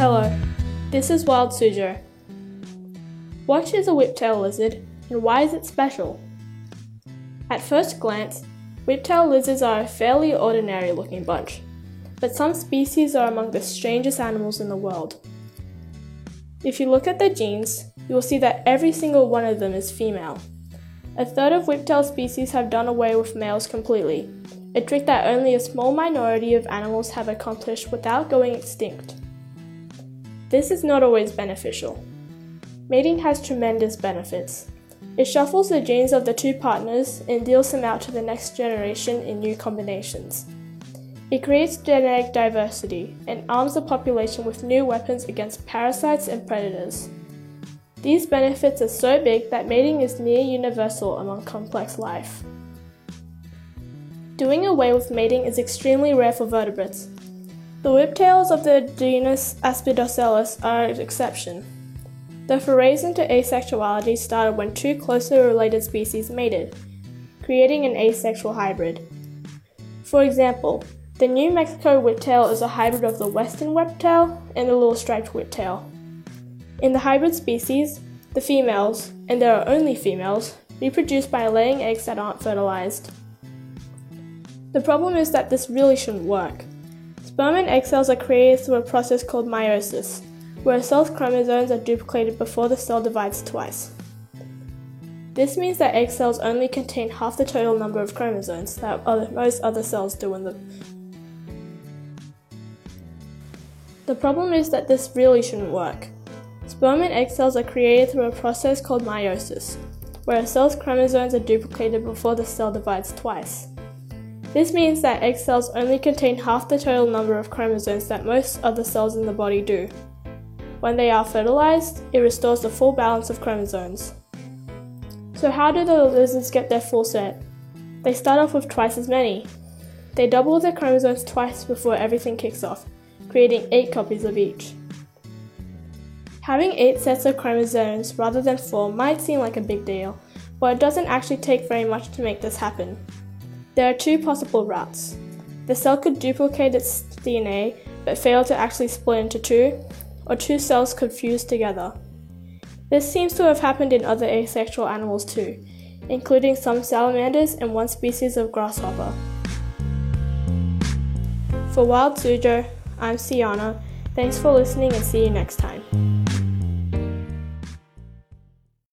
Hello, this is Wild Suzhou. What is a whiptail lizard and why is it special? At first glance, whiptail lizards are a fairly ordinary looking bunch, but some species are among the strangest animals in the world. If you look at their genes, you will see that every single one of them is female. A third of whiptail species have done away with males completely, a trick that only a small minority of animals have accomplished without going extinct. This is not always beneficial. Mating has tremendous benefits. It shuffles the genes of the two partners and deals them out to the next generation in new combinations. It creates genetic diversity and arms the population with new weapons against parasites and predators. These benefits are so big that mating is near universal among complex life. Doing away with mating is extremely rare for vertebrates. The whiptails of the genus Aspidoscelis are an exception. The forays into asexuality started when two closely related species mated, creating an asexual hybrid. For example, the New Mexico whiptail is a hybrid of the western whiptail and the little striped whiptail. In the hybrid species, the females, and there are only females, reproduce by laying eggs that aren't fertilized. The problem is that this really shouldn't work. Sperm and egg cells are created through a process called meiosis, where cell's chromosomes are duplicated before the cell divides twice. This means that egg cells only contain half the total number of chromosomes that other, most other cells do in the. The problem is that this really shouldn't work. Sperm and egg cells are created through a process called meiosis, where a cell's chromosomes are duplicated before the cell divides twice. This means that egg cells only contain half the total number of chromosomes that most other cells in the body do. When they are fertilized, it restores the full balance of chromosomes. So, how do the lizards get their full set? They start off with twice as many. They double their chromosomes twice before everything kicks off, creating 8 copies of each. Having 8 sets of chromosomes rather than 4 might seem like a big deal, but it doesn't actually take very much to make this happen. There are two possible routes. The cell could duplicate its DNA but fail to actually split into two, or two cells could fuse together. This seems to have happened in other asexual animals too, including some salamanders and one species of grasshopper. For Wild Suzhou, I'm Siana. Thanks for listening and see you next time.